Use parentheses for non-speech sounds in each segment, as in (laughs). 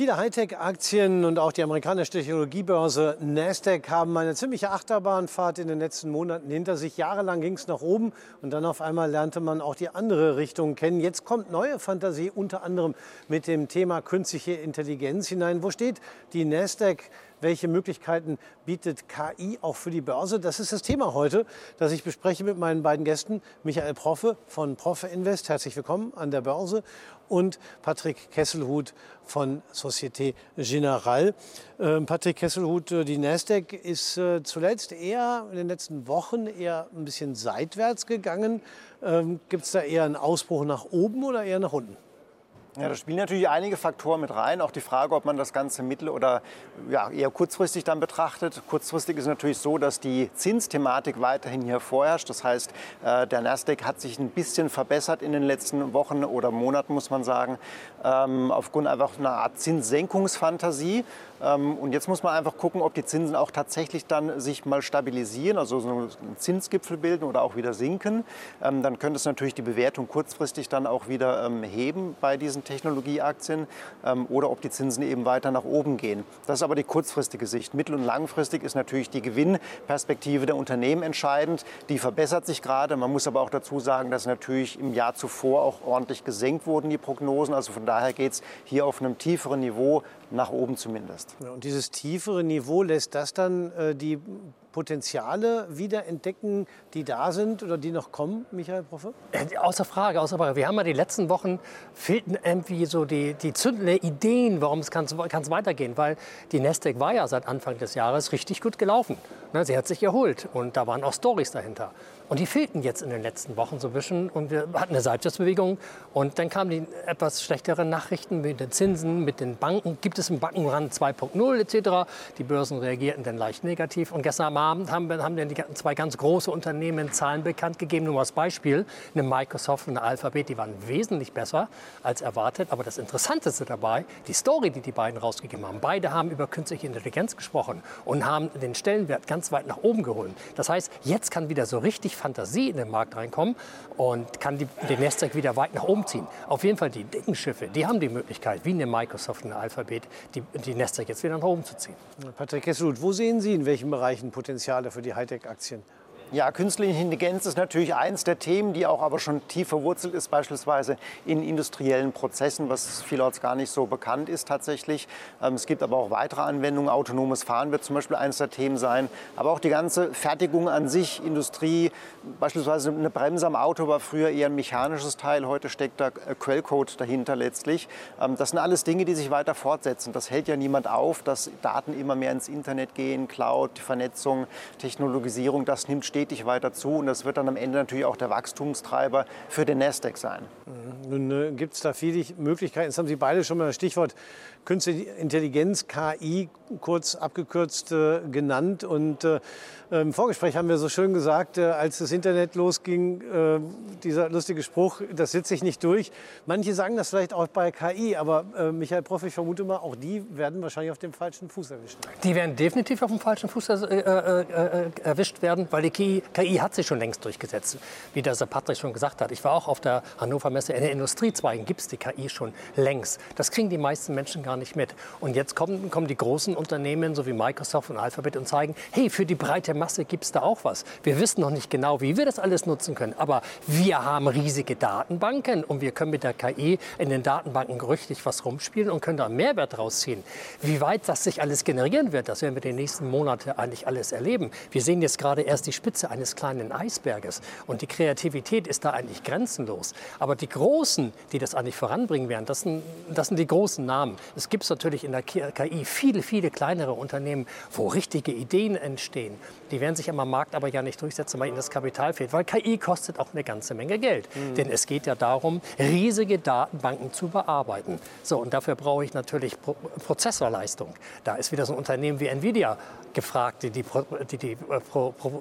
Viele Hightech-Aktien und auch die amerikanische Technologiebörse Nasdaq haben eine ziemliche Achterbahnfahrt in den letzten Monaten hinter sich. Jahrelang ging es nach oben und dann auf einmal lernte man auch die andere Richtung kennen. Jetzt kommt neue Fantasie, unter anderem mit dem Thema künstliche Intelligenz hinein. Wo steht die Nasdaq? Welche Möglichkeiten bietet KI auch für die Börse? Das ist das Thema heute, das ich bespreche mit meinen beiden Gästen. Michael Proffe von Proffe Invest, herzlich willkommen an der Börse. Und Patrick Kesselhut von Societe Generale. Ähm, Patrick Kesselhut, äh, die Nasdaq ist äh, zuletzt eher in den letzten Wochen eher ein bisschen seitwärts gegangen. Ähm, Gibt es da eher einen Ausbruch nach oben oder eher nach unten? Ja, da spielen natürlich einige Faktoren mit rein. Auch die Frage, ob man das Ganze mittel- oder ja, eher kurzfristig dann betrachtet. Kurzfristig ist natürlich so, dass die Zinsthematik weiterhin hier vorherrscht. Das heißt, äh, der Nasdaq hat sich ein bisschen verbessert in den letzten Wochen oder Monaten, muss man sagen, ähm, aufgrund einfach einer Art Zinssenkungsfantasie. Ähm, und jetzt muss man einfach gucken, ob die Zinsen auch tatsächlich dann sich mal stabilisieren, also so einen Zinsgipfel bilden oder auch wieder sinken. Ähm, dann könnte es natürlich die Bewertung kurzfristig dann auch wieder ähm, heben bei diesen Technologieaktien oder ob die Zinsen eben weiter nach oben gehen. Das ist aber die kurzfristige Sicht. Mittel- und langfristig ist natürlich die Gewinnperspektive der Unternehmen entscheidend. Die verbessert sich gerade. Man muss aber auch dazu sagen, dass natürlich im Jahr zuvor auch ordentlich gesenkt wurden, die Prognosen. Also von daher geht es hier auf einem tieferen Niveau nach oben zumindest. Und dieses tiefere Niveau lässt das dann äh, die Potenziale wieder entdecken, die da sind oder die noch kommen, Michael Proffe? Äh, außer Frage, außer Frage. Wir haben ja die letzten Wochen fehlten irgendwie so die, die zündende Ideen, warum es kann weitergehen, weil die Nasdaq war ja seit Anfang des Jahres richtig gut gelaufen. Ne, sie hat sich erholt und da waren auch Stories dahinter. Und die fehlten jetzt in den letzten Wochen so ein bisschen und wir hatten eine Seitwärtsbewegung und dann kamen die etwas schlechteren Nachrichten mit den Zinsen, mit den Banken. Gibt es einen Bankenrand 2.0 etc.? Die Börsen reagierten dann leicht negativ und gestern Abend haben, haben dann die zwei ganz große Unternehmen Zahlen bekannt gegeben. Nur als Beispiel, eine Microsoft und eine Alphabet, die waren wesentlich besser als erwartet. Aber das Interessanteste dabei, die Story, die die beiden rausgegeben haben. Beide haben über künstliche Intelligenz gesprochen und haben den Stellenwert ganz weit nach oben geholt. Das heißt, jetzt kann wieder so richtig Fantasie in den Markt reinkommen und kann die, den Nasdaq wieder weit nach oben ziehen. Auf jeden Fall die dicken Schiffe, die haben die Möglichkeit, wie eine Microsoft eine Alphabet, die, die Nasdaq jetzt wieder nach oben zu ziehen. Patrick Kesselut, wo sehen Sie in welchen Bereichen Potenziale für die Hightech-Aktien? Ja, künstliche Intelligenz ist natürlich eins der Themen, die auch aber schon tief verwurzelt ist, beispielsweise in industriellen Prozessen, was vielorts gar nicht so bekannt ist tatsächlich. Ähm, es gibt aber auch weitere Anwendungen. Autonomes Fahren wird zum Beispiel eines der Themen sein. Aber auch die ganze Fertigung an sich, Industrie, beispielsweise eine Bremse am Auto war früher eher ein mechanisches Teil, heute steckt da äh, Quellcode dahinter letztlich. Ähm, das sind alles Dinge, die sich weiter fortsetzen. Das hält ja niemand auf, dass Daten immer mehr ins Internet gehen, Cloud, Vernetzung, Technologisierung, das nimmt stetig stetig weiter zu und das wird dann am Ende natürlich auch der Wachstumstreiber für den Nasdaq sein. Nun äh, gibt es da viele Möglichkeiten. Jetzt haben Sie beide schon mal das Stichwort Künstliche Intelligenz, KI, kurz abgekürzt äh, genannt. Und äh, im Vorgespräch haben wir so schön gesagt, äh, als das Internet losging, äh, dieser lustige Spruch, das sitze ich nicht durch. Manche sagen das vielleicht auch bei KI, aber äh, Michael Prof, ich vermute mal, auch die werden wahrscheinlich auf dem falschen Fuß erwischt. Die werden definitiv auf dem falschen Fuß erwischt werden, weil die KI KI, hat sich schon längst durchgesetzt, wie der Patrick schon gesagt hat. Ich war auch auf der Hannover Messe. In den Industriezweigen gibt es die KI schon längst. Das kriegen die meisten Menschen gar nicht mit. Und jetzt kommen, kommen die großen Unternehmen, so wie Microsoft und Alphabet, und zeigen, hey, für die breite Masse gibt es da auch was. Wir wissen noch nicht genau, wie wir das alles nutzen können. Aber wir haben riesige Datenbanken und wir können mit der KI in den Datenbanken richtig was rumspielen und können da einen Mehrwert rausziehen. Wie weit das sich alles generieren wird, das werden wir die nächsten Monate eigentlich alles erleben. Wir sehen jetzt gerade erst die Spitze eines kleinen Eisberges. Und die Kreativität ist da eigentlich grenzenlos. Aber die Großen, die das eigentlich voranbringen werden, das sind, das sind die großen Namen. Es gibt natürlich in der KI viele, viele kleinere Unternehmen, wo richtige Ideen entstehen. Die werden sich am Markt aber ja nicht durchsetzen, weil ihnen das Kapital fehlt. Weil KI kostet auch eine ganze Menge Geld. Mhm. Denn es geht ja darum, riesige Datenbanken zu bearbeiten. So, und dafür brauche ich natürlich Pro Prozessorleistung. Da ist wieder so ein Unternehmen wie Nvidia gefragt, die die, die, die äh,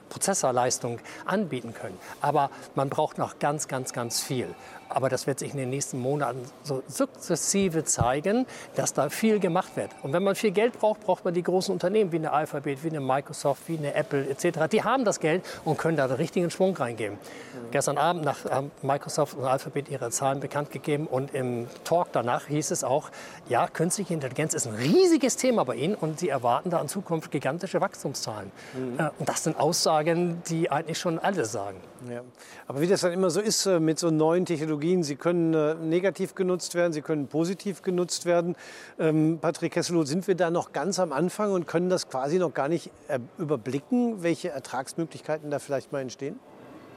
Prozessorleistung anbieten können. Aber man braucht noch ganz, ganz, ganz viel. Aber das wird sich in den nächsten Monaten so sukzessive zeigen, dass da viel gemacht wird. Und wenn man viel Geld braucht, braucht man die großen Unternehmen wie eine Alphabet, wie eine Microsoft, wie eine Apple etc. Die haben das Geld und können da den richtigen Schwung reingeben. Mhm. Gestern Abend nach, haben Microsoft und Alphabet ihre Zahlen bekannt gegeben und im Talk danach hieß es auch, ja, künstliche Intelligenz ist ein riesiges Thema bei Ihnen und Sie erwarten da in Zukunft gigantische Wachstumszahlen. Mhm. Äh, und das sind Aussagen, die eigentlich schon alle sagen. Ja. Aber wie das dann immer so ist äh, mit so neuen Technologien, sie können äh, negativ genutzt werden, sie können positiv genutzt werden. Ähm, Patrick Kesselow, sind wir da noch ganz am Anfang und können das quasi noch gar nicht überblicken, welche Ertragsmöglichkeiten da vielleicht mal entstehen?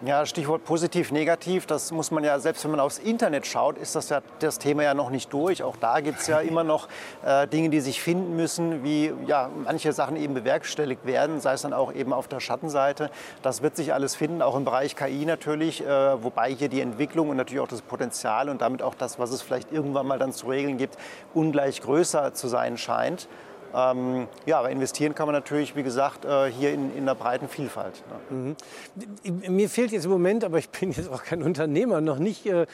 Ja, Stichwort positiv, negativ, das muss man ja, selbst wenn man aufs Internet schaut, ist das ja das Thema ja noch nicht durch. Auch da gibt es ja immer noch äh, Dinge, die sich finden müssen, wie ja, manche Sachen eben bewerkstelligt werden, sei es dann auch eben auf der Schattenseite. Das wird sich alles finden, auch im Bereich KI natürlich, äh, wobei hier die Entwicklung und natürlich auch das Potenzial und damit auch das, was es vielleicht irgendwann mal dann zu regeln gibt, ungleich größer zu sein scheint. Ähm, ja, aber investieren kann man natürlich, wie gesagt, äh, hier in, in einer breiten Vielfalt. Ne? Mhm. Mir fehlt jetzt im Moment, aber ich bin jetzt auch kein Unternehmer, noch nicht äh, äh,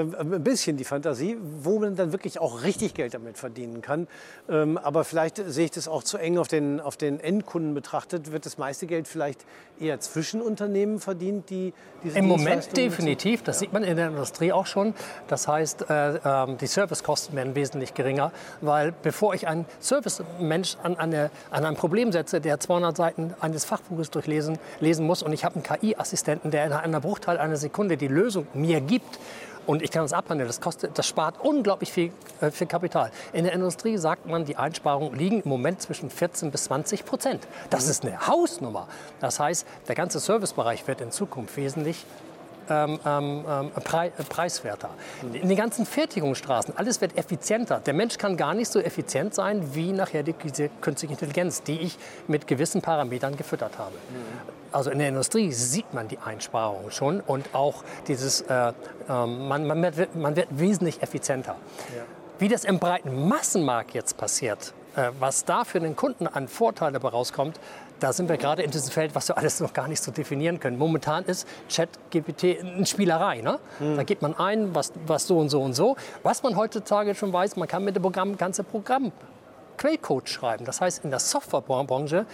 ein bisschen die Fantasie, wo man dann wirklich auch richtig Geld damit verdienen kann. Ähm, aber vielleicht sehe ich das auch zu eng auf den, auf den Endkunden betrachtet. Wird das meiste Geld vielleicht eher zwischen Unternehmen verdient, die diese Im Moment definitiv, das ja. sieht man in der Industrie auch schon. Das heißt, äh, äh, die Servicekosten werden wesentlich geringer, weil bevor ich einen Service Mensch an, eine, an ein Problem setze, der 200 Seiten eines Fachbuches durchlesen lesen muss und ich habe einen KI-Assistenten, der in einer Bruchteil einer Sekunde die Lösung mir gibt und ich kann das abhandeln, das, kostet, das spart unglaublich viel, äh, viel Kapital. In der Industrie sagt man, die Einsparungen liegen im Moment zwischen 14 bis 20 Prozent. Das mhm. ist eine Hausnummer. Das heißt, der ganze Servicebereich wird in Zukunft wesentlich ähm, ähm, ähm preiswerter. In den ganzen Fertigungsstraßen, alles wird effizienter. Der Mensch kann gar nicht so effizient sein wie nachher die, diese künstliche Intelligenz, die ich mit gewissen Parametern gefüttert habe. Also in der Industrie sieht man die Einsparungen schon und auch dieses, äh, äh, man, man, wird, man, wird, wesentlich effizienter. Ja. Wie das im breiten Massenmarkt jetzt passiert, äh, was da für den Kunden an Vorteile rauskommt, da sind wir gerade in diesem Feld, was wir alles noch gar nicht so definieren können. Momentan ist ChatGPT eine Spielerei. Ne? Hm. Da gibt man ein, was, was so und so und so. Was man heutzutage schon weiß, man kann mit dem Programm ganze Programm Quellcode schreiben. Das heißt, in der Softwarebranche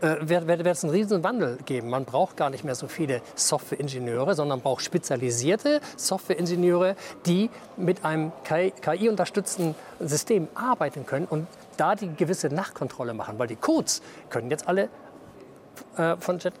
äh, wird, wird, wird es einen riesen Wandel geben. Man braucht gar nicht mehr so viele Softwareingenieure, sondern braucht spezialisierte Softwareingenieure, die mit einem KI-unterstützten System arbeiten können und da die gewisse Nachkontrolle machen, weil die Codes können jetzt alle äh, von Jet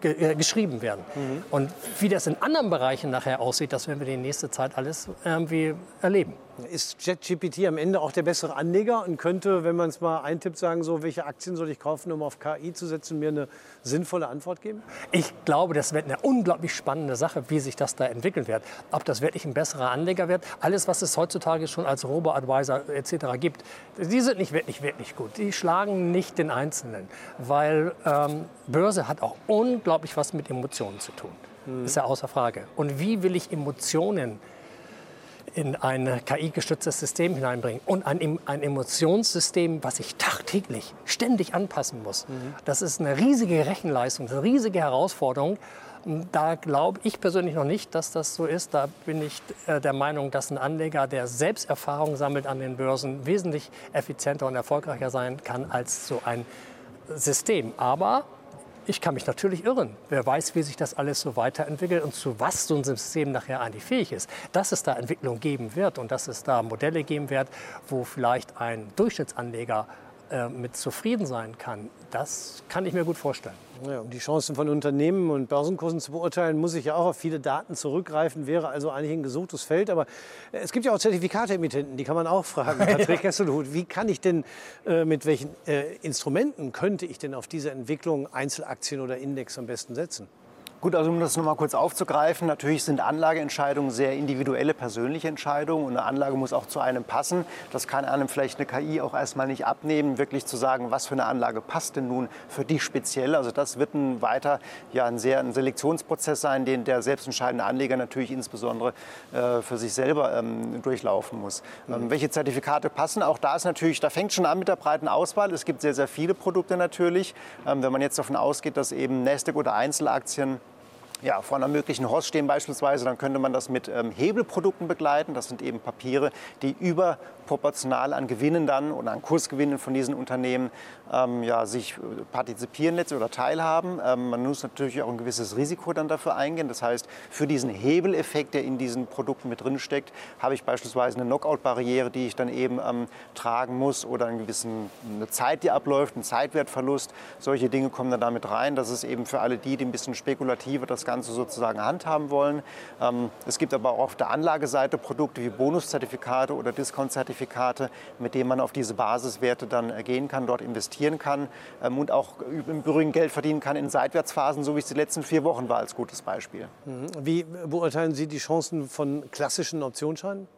ge äh, geschrieben werden. Mhm. Und wie das in anderen Bereichen nachher aussieht, das werden wir die nächste Zeit alles irgendwie erleben. Ist ChatGPT am Ende auch der bessere Anleger und könnte, wenn man es mal eintippt, sagen, so, welche Aktien soll ich kaufen, um auf KI zu setzen, mir eine sinnvolle Antwort geben? Ich glaube, das wird eine unglaublich spannende Sache, wie sich das da entwickeln wird. Ob das wirklich ein besserer Anleger wird, alles, was es heutzutage schon als Robo-Advisor etc. gibt, die sind nicht wirklich, wirklich gut. Die schlagen nicht den Einzelnen, weil ähm, Börse hat auch unglaublich was mit Emotionen zu tun. Mhm. Ist ja außer Frage. Und wie will ich Emotionen in ein KI-gestütztes System hineinbringen und ein, ein, Emotionssystem, was ich tagtäglich ständig anpassen muss. Mhm. Das ist eine riesige Rechenleistung, eine riesige Herausforderung. Da glaube ich persönlich noch nicht, dass das so ist. Da bin ich äh, der Meinung, dass ein Anleger, der selbst Erfahrung sammelt an den Börsen, wesentlich effizienter und erfolgreicher sein kann als so ein System. Aber ich kann mich natürlich irren. Wer weiß, wie sich das alles so weiterentwickelt und zu was so ein System nachher eigentlich fähig ist. Dass es da Entwicklung geben wird und dass es da Modelle geben wird, wo vielleicht ein Durchschnittsanleger äh, mit zufrieden sein kann, das kann ich mir gut vorstellen. Ja, um die Chancen von Unternehmen und Börsenkursen zu beurteilen, muss ich ja auch auf viele Daten zurückgreifen, wäre also eigentlich ein gesuchtes Feld. Aber äh, es gibt ja auch Zertifikateemittenten, die kann man auch fragen. (laughs) Patrick ja. Hesselhut, wie kann ich denn, äh, mit welchen äh, Instrumenten könnte ich denn auf diese Entwicklung Einzelaktien oder Index am besten setzen? Gut, also um das noch mal kurz aufzugreifen, natürlich sind Anlageentscheidungen sehr individuelle, persönliche Entscheidungen und eine Anlage muss auch zu einem passen. Das kann einem vielleicht eine KI auch erstmal nicht abnehmen, wirklich zu sagen, was für eine Anlage passt denn nun für dich speziell. Also das wird ein weiter ja, ein sehr ein Selektionsprozess sein, den der selbstentscheidende Anleger natürlich insbesondere äh, für sich selber ähm, durchlaufen muss. Mhm. Ähm, welche Zertifikate passen? Auch da ist natürlich, da fängt schon an mit der breiten Auswahl. Es gibt sehr, sehr viele Produkte natürlich. Ähm, wenn man jetzt davon ausgeht, dass eben Nasdaq oder Einzelaktien ja, vor einer möglichen Horst stehen beispielsweise, dann könnte man das mit ähm, Hebelprodukten begleiten. Das sind eben Papiere, die überproportional an Gewinnen dann oder an Kursgewinnen von diesen Unternehmen ähm, ja, sich äh, partizipieren letztlich oder teilhaben. Ähm, man muss natürlich auch ein gewisses Risiko dann dafür eingehen. Das heißt, für diesen Hebeleffekt, der in diesen Produkten mit drin steckt, habe ich beispielsweise eine Knockout-Barriere, die ich dann eben ähm, tragen muss oder einen gewissen, eine Zeit, die abläuft, einen Zeitwertverlust. Solche Dinge kommen dann damit rein. Das ist eben für alle die, die ein bisschen spekulativer das Ganze sozusagen handhaben wollen. Ähm, es gibt aber auch auf der Anlageseite Produkte wie Bonuszertifikate oder Discount-Zertifikate, mit denen man auf diese Basiswerte dann äh, gehen kann, dort investieren kann ähm, und auch im Übrigen Geld verdienen kann in Seitwärtsphasen, so wie es die letzten vier Wochen war, als gutes Beispiel. Mhm. Wie beurteilen Sie die Chancen von klassischen Optionsscheinen?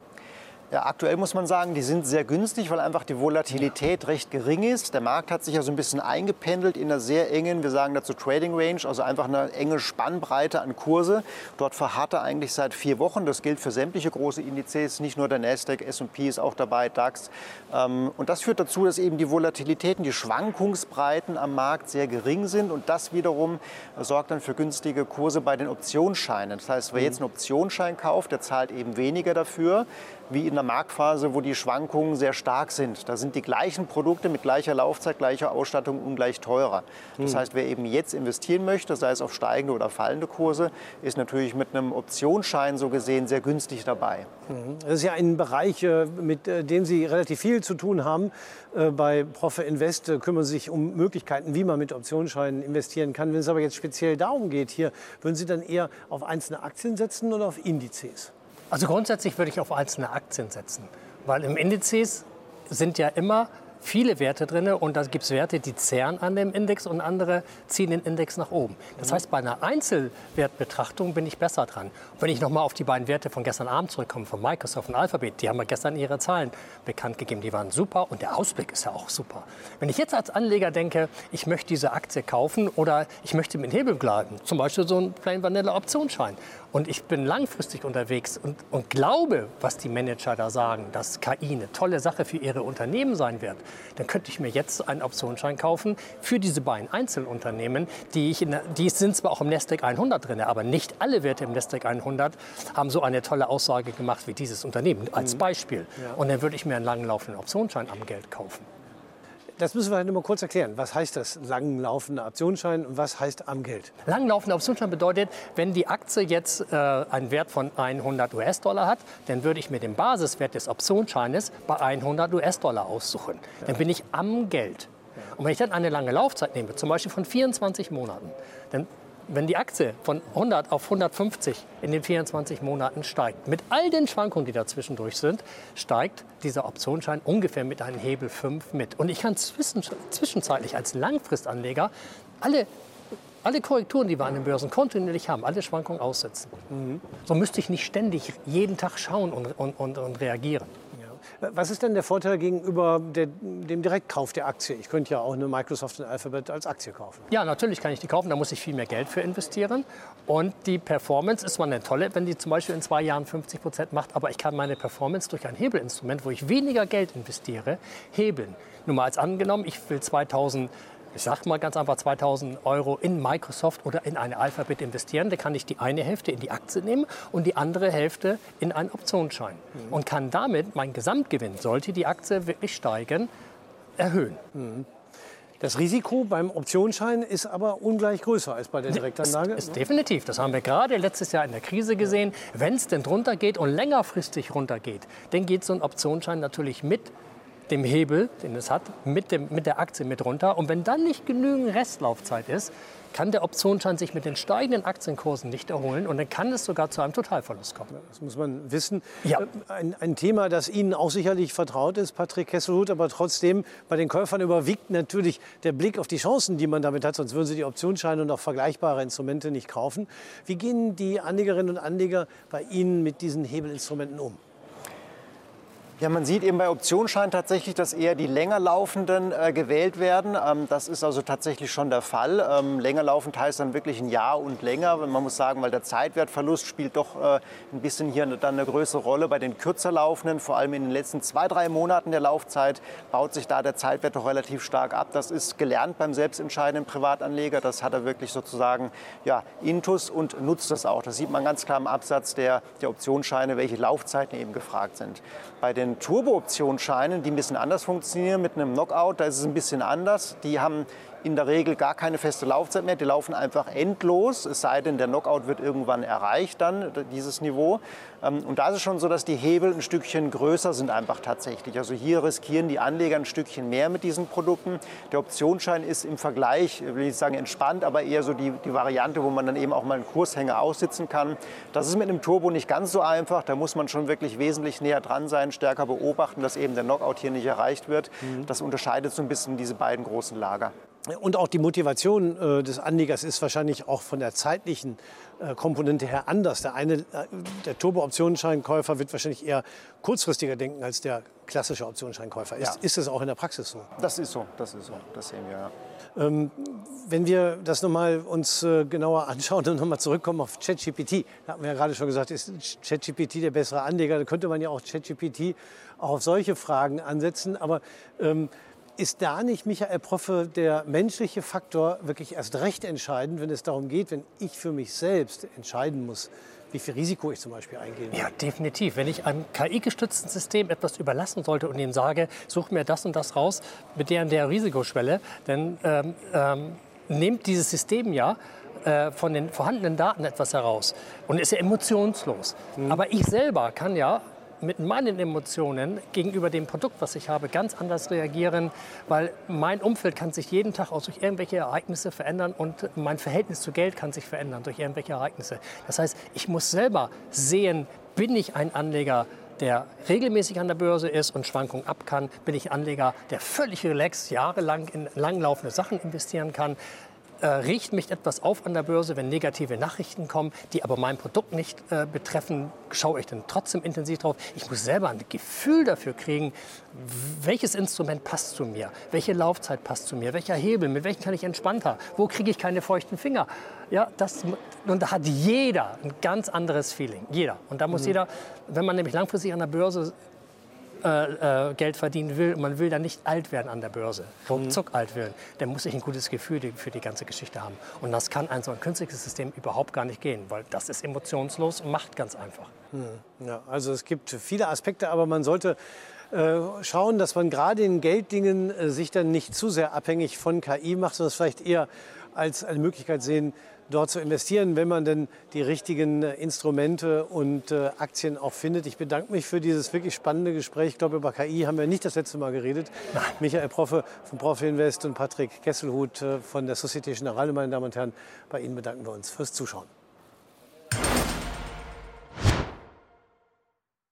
Ja, aktuell muss man sagen, die sind sehr günstig, weil einfach die Volatilität recht gering ist. Der Markt hat sich ja so ein bisschen eingependelt in einer sehr engen, wir sagen dazu Trading Range, also einfach eine enge Spannbreite an Kurse. Dort verharrt er eigentlich seit vier Wochen. Das gilt für sämtliche große Indizes, nicht nur der Nasdaq, S&P ist auch dabei, DAX. Ähm, und das führt dazu, dass eben die Volatilitäten, die Schwankungsbreiten am Markt sehr gering sind und das wiederum sorgt dann für günstige Kurse bei den Optionsscheinen. Das heißt, wer jetzt einen Optionsschein kauft, der zahlt eben weniger dafür wie in der Marktphase, wo die Schwankungen sehr stark sind. Da sind die gleichen Produkte mit gleicher Laufzeit, gleicher Ausstattung ungleich teurer. Das heißt, wer eben jetzt investieren möchte, sei es auf steigende oder fallende Kurse, ist natürlich mit einem Optionsschein so gesehen sehr günstig dabei. Mhm. Das ist ja ein Bereich, äh, mit äh, dem Sie relativ viel zu tun haben. Äh, bei Profe Invest kümmern Sie sich um Möglichkeiten, wie man mit Optionsscheinen investieren kann. Wenn es aber jetzt speziell darum geht, hier, würden Sie dann eher auf einzelne Aktien setzen oder auf Indizes? Also grundsätzlich würde ich auf einzelne Aktien setzen, weil im Indizes sind ja immer viele Werte drin und da gibt es Werte, die zehren an dem Index und andere ziehen den Index nach oben. Das heißt, bei einer Einzelwertbetrachtung bin ich besser dran. Und wenn ich nochmal auf die beiden Werte von gestern Abend zurückkomme, von Microsoft und Alphabet, die haben ja gestern ihre Zahlen bekannt gegeben, die waren super und der Ausblick ist ja auch super. Wenn ich jetzt als Anleger denke, ich möchte diese Aktie kaufen oder ich möchte mit Hebel bleiben, zum Beispiel so ein Plain Vanilla Optionsschein und ich bin langfristig unterwegs und, und glaube, was die Manager da sagen, dass KI eine tolle Sache für ihre Unternehmen sein wird, dann könnte ich mir jetzt einen Optionsschein kaufen für diese beiden Einzelunternehmen, die, ich in, die sind zwar auch im Nasdaq 100 drin, aber nicht alle Werte im Nasdaq 100 haben so eine tolle Aussage gemacht wie dieses Unternehmen als mhm. Beispiel. Ja. Und dann würde ich mir einen langlaufenden Optionsschein am Geld kaufen. Das müssen wir halt mal kurz erklären. Was heißt das langlaufender Optionsschein und was heißt am Geld? Langlaufender Optionsschein bedeutet, wenn die Aktie jetzt äh, einen Wert von 100 US-Dollar hat, dann würde ich mir den Basiswert des Optionsscheines bei 100 US-Dollar aussuchen. Dann bin ich am Geld. Und wenn ich dann eine lange Laufzeit nehme, zum Beispiel von 24 Monaten, dann wenn die Aktie von 100 auf 150 in den 24 Monaten steigt, mit all den Schwankungen, die dazwischendurch sind, steigt dieser Optionsschein ungefähr mit einem Hebel 5 mit. Und ich kann zwischenzeitlich als Langfristanleger alle alle Korrekturen, die wir an den Börsen kontinuierlich haben, alle Schwankungen aussetzen. Mhm. So müsste ich nicht ständig jeden Tag schauen und, und, und, und reagieren. Was ist denn der Vorteil gegenüber der, dem Direktkauf der Aktie? Ich könnte ja auch eine Microsoft und Alphabet als Aktie kaufen. Ja, natürlich kann ich die kaufen. Da muss ich viel mehr Geld für investieren. Und die Performance ist zwar eine tolle, wenn die zum Beispiel in zwei Jahren 50 Prozent macht, aber ich kann meine Performance durch ein Hebelinstrument, wo ich weniger Geld investiere, hebeln. Nur mal als angenommen, ich will 2000 ich sage mal ganz einfach 2000 Euro in Microsoft oder in eine Alphabet investieren, dann kann ich die eine Hälfte in die Aktie nehmen und die andere Hälfte in einen Optionsschein. Mhm. Und kann damit mein Gesamtgewinn, sollte die Aktie wirklich steigen, erhöhen. Mhm. Das Risiko beim Optionsschein ist aber ungleich größer als bei der Direktanlage. Ist, ist definitiv. Das haben wir gerade letztes Jahr in der Krise gesehen. Wenn es denn drunter geht und längerfristig runtergeht, dann geht so ein Optionsschein natürlich mit dem Hebel, den es hat, mit, dem, mit der Aktie mit runter. Und wenn dann nicht genügend Restlaufzeit ist, kann der Optionsschein sich mit den steigenden Aktienkursen nicht erholen und dann kann es sogar zu einem Totalverlust kommen. Das muss man wissen. Ja. Äh, ein, ein, Thema, das Ihnen auch sicherlich vertraut ist, Patrick Kesselhut, aber trotzdem bei den Käufern überwiegt natürlich der Blick auf die Chancen, die man damit hat, sonst würden sie die Optionsscheine und auch vergleichbare Instrumente nicht kaufen. Wie gehen die Anlegerinnen und Anleger bei Ihnen mit diesen Hebelinstrumenten um? Ja, man sieht eben bei Optionsscheinen tatsächlich, dass eher die länger laufenden äh, gewählt werden. Ähm, das ist also tatsächlich schon der Fall. Ähm, länger laufend heißt dann wirklich ein Jahr und länger. Man muss sagen, weil der Zeitwertverlust spielt doch äh, ein bisschen hier dann eine größere Rolle bei den kürzer laufenden. Vor allem in den letzten zwei, drei Monaten der Laufzeit baut sich da der Zeitwert doch relativ stark ab. Das ist gelernt beim selbstentscheidenden Privatanleger. Das hat er wirklich sozusagen ja, intus und nutzt das auch. Das sieht man ganz klar im Absatz der, der Optionsscheine, welche Laufzeiten eben gefragt sind. Bei den Turbo-Optionsscheinen, die ein bisschen anders funktionieren mit einem Knockout, da ist es ein bisschen anders. Die haben in der Regel gar keine feste Laufzeit mehr. Die laufen einfach endlos, es sei denn, der Knockout wird irgendwann erreicht, dann dieses Niveau. Ähm, und da ist es schon so, dass die Hebel ein Stückchen größer sind einfach tatsächlich. Also hier riskieren die Anleger ein Stückchen mehr mit diesen Produkten. Der Optionsschein ist im Vergleich, will ich sagen, entspannt, aber eher so die, die Variante, wo man dann eben auch mal einen Kurshänger aussitzen kann. Das ist mit einem Turbo nicht ganz so einfach. Da muss man schon wirklich wesentlich näher dran sein, stärker beobachten, dass eben der Knockout hier nicht erreicht wird. Mhm. Das unterscheidet so ein bisschen diese beiden großen Lager. Und auch die Motivation äh, des Anlegers ist wahrscheinlich auch von der zeitlichen äh, Komponente her anders. Der eine, äh, der Turbo-Optionsscheinkäufer wird wahrscheinlich eher kurzfristiger denken als der klassische Optionsscheinkäufer. Ist, ja. ist es auch in der Praxis so? Das ist so, das ist so, das sehen wir. Ja. Ähm, wenn wir das nochmal uns äh, genauer anschauen und nochmal zurückkommen auf ChatGPT, da haben wir ja gerade schon gesagt, ist ChatGPT der bessere Anleger? Da könnte man ja auch ChatGPT auch auf solche Fragen ansetzen. Aber ähm, ist da nicht, Michael Proffe, der menschliche Faktor wirklich erst recht entscheidend, wenn es darum geht, wenn ich für mich selbst entscheiden muss, wie viel Risiko ich zum Beispiel eingehen will? Ja, definitiv. Wenn ich einem KI-gestützten System etwas überlassen sollte und ihm sage, such mir das und das raus mit der und der Risikoschwelle, dann ähm, ähm, nimmt dieses System ja äh, von den vorhandenen Daten etwas heraus und ist ja emotionslos. Mhm. Aber ich selber kann ja mit meinen Emotionen gegenüber dem Produkt, was ich habe, ganz anders reagieren, weil mein Umfeld kann sich jeden Tag auch durch irgendwelche Ereignisse verändern und mein Verhältnis zu Geld kann sich verändern durch irgendwelche Ereignisse. Das heißt, ich muss selber sehen, bin ich ein Anleger, der regelmäßig an der Börse ist und Schwankungen ab kann, bin ich Anleger, der völlig relaxed jahrelang in langlaufende Sachen investieren kann, äh, riecht mich etwas auf an der Börse, wenn negative Nachrichten kommen, die aber mein Produkt nicht äh, betreffen, schaue ich dann trotzdem intensiv drauf. Ich muss selber ein Gefühl dafür kriegen, welches Instrument passt zu mir, welche Laufzeit passt zu mir, welcher Hebel, mit welchem kann ich entspannter, wo kriege ich keine feuchten Finger. Ja, das, und da hat jeder ein ganz anderes Feeling, jeder. Und da muss mhm. jeder, wenn man nämlich langfristig an der Börse äh, äh, Geld verdienen will und man will dann nicht alt werden an der Börse, ruckzuck mhm. alt werden, dann muss ich ein gutes Gefühl für die ganze Geschichte haben. Und das kann ein so ein künstliches System überhaupt gar nicht gehen, weil das ist emotionslos und macht ganz einfach. Mhm. Ja, also es gibt viele Aspekte, aber man sollte äh, schauen, dass man gerade in Gelddingen äh, sich dann nicht zu sehr abhängig von KI macht, sondern es vielleicht eher als eine Möglichkeit sehen, dort zu investieren, wenn man denn die richtigen äh, Instrumente und äh, Aktien auch findet. Ich bedanke mich für dieses wirklich spannende Gespräch. Ich glaube, über KI haben wir nicht das letzte Mal geredet. Nein. Michael Proffe von Profi Invest und Patrick Kesselhut äh, von der Societe Generale, meine Damen und Herren, bei Ihnen bedanken wir uns fürs Zuschauen.